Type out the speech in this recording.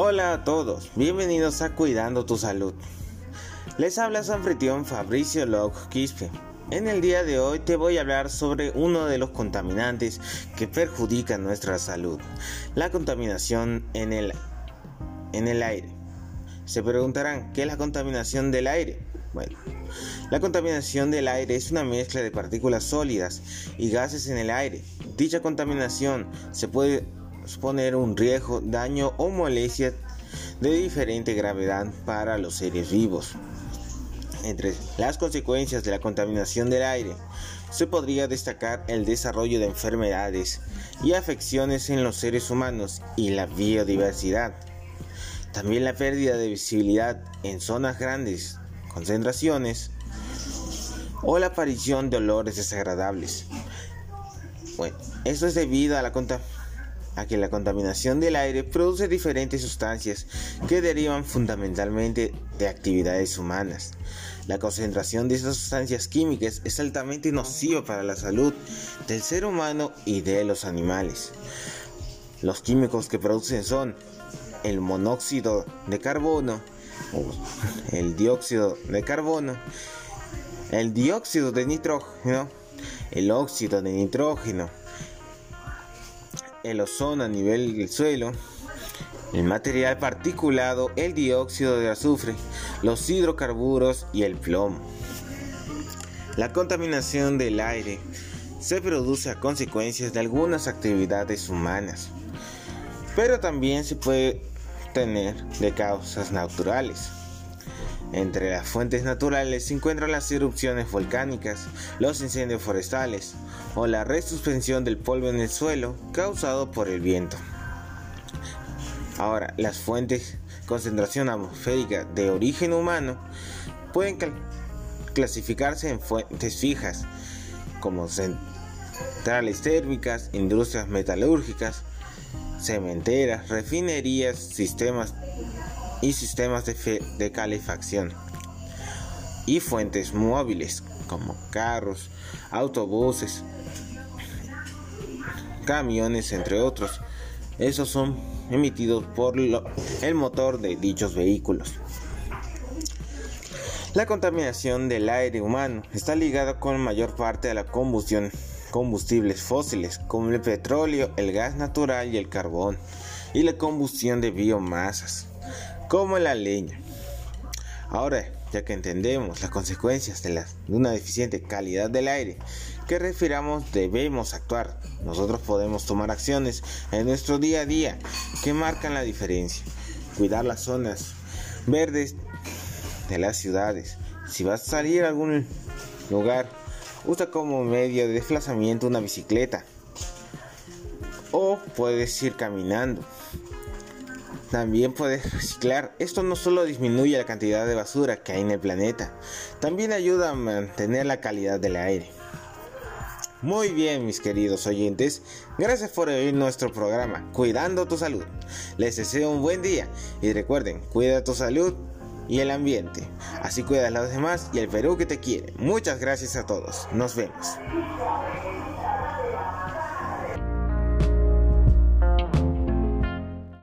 Hola a todos, bienvenidos a Cuidando tu Salud. Les habla su anfitrión Fabricio Locke Quispe. En el día de hoy te voy a hablar sobre uno de los contaminantes que perjudican nuestra salud, la contaminación en el, en el aire. Se preguntarán, ¿qué es la contaminación del aire? Bueno, la contaminación del aire es una mezcla de partículas sólidas y gases en el aire. Dicha contaminación se puede suponer un riesgo, daño o molestia de diferente gravedad para los seres vivos. Entre las consecuencias de la contaminación del aire se podría destacar el desarrollo de enfermedades y afecciones en los seres humanos y la biodiversidad. También la pérdida de visibilidad en zonas grandes, concentraciones o la aparición de olores desagradables. Bueno, esto es debido a la a que la contaminación del aire produce diferentes sustancias que derivan fundamentalmente de actividades humanas. La concentración de estas sustancias químicas es altamente nociva para la salud del ser humano y de los animales. Los químicos que producen son el monóxido de carbono, el dióxido de carbono, el dióxido de nitrógeno, el óxido de nitrógeno, el ozono a nivel del suelo, el material particulado, el dióxido de azufre, los hidrocarburos y el plomo. La contaminación del aire se produce a consecuencias de algunas actividades humanas, pero también se puede tener de causas naturales. Entre las fuentes naturales se encuentran las erupciones volcánicas, los incendios forestales o la resuspensión del polvo en el suelo causado por el viento. Ahora, las fuentes concentración atmosférica de origen humano pueden clasificarse en fuentes fijas como centrales térmicas, industrias metalúrgicas, cementeras, refinerías, sistemas y sistemas de, de calefacción y fuentes móviles como carros, autobuses, camiones, entre otros. Esos son emitidos por el motor de dichos vehículos. La contaminación del aire humano está ligada con mayor parte a la combustión combustibles fósiles como el petróleo, el gas natural y el carbón, y la combustión de biomasas como la leña. Ahora, ya que entendemos las consecuencias de, una deficiente calidad del aire que respiramos, debemos actuar. Nosotros podemos tomar acciones en nuestro día a día que marcan la diferencia. Cuidar las zonas verdes de las ciudades. Si vas a salir a algún lugar, usa como medio de desplazamiento una bicicleta. O puedes ir caminando. También puedes reciclar. Esto no solo disminuye la cantidad de basura que hay en el planeta, también ayuda a mantener la calidad del aire. Muy bien, mis queridos oyentes, gracias por oír nuestro programa Cuidando tu Salud. Les deseo un buen día y recuerden, cuida tu salud y el ambiente. Así cuidas a los demás y el Perú que te quiere. Muchas gracias a todos. Nos vemos.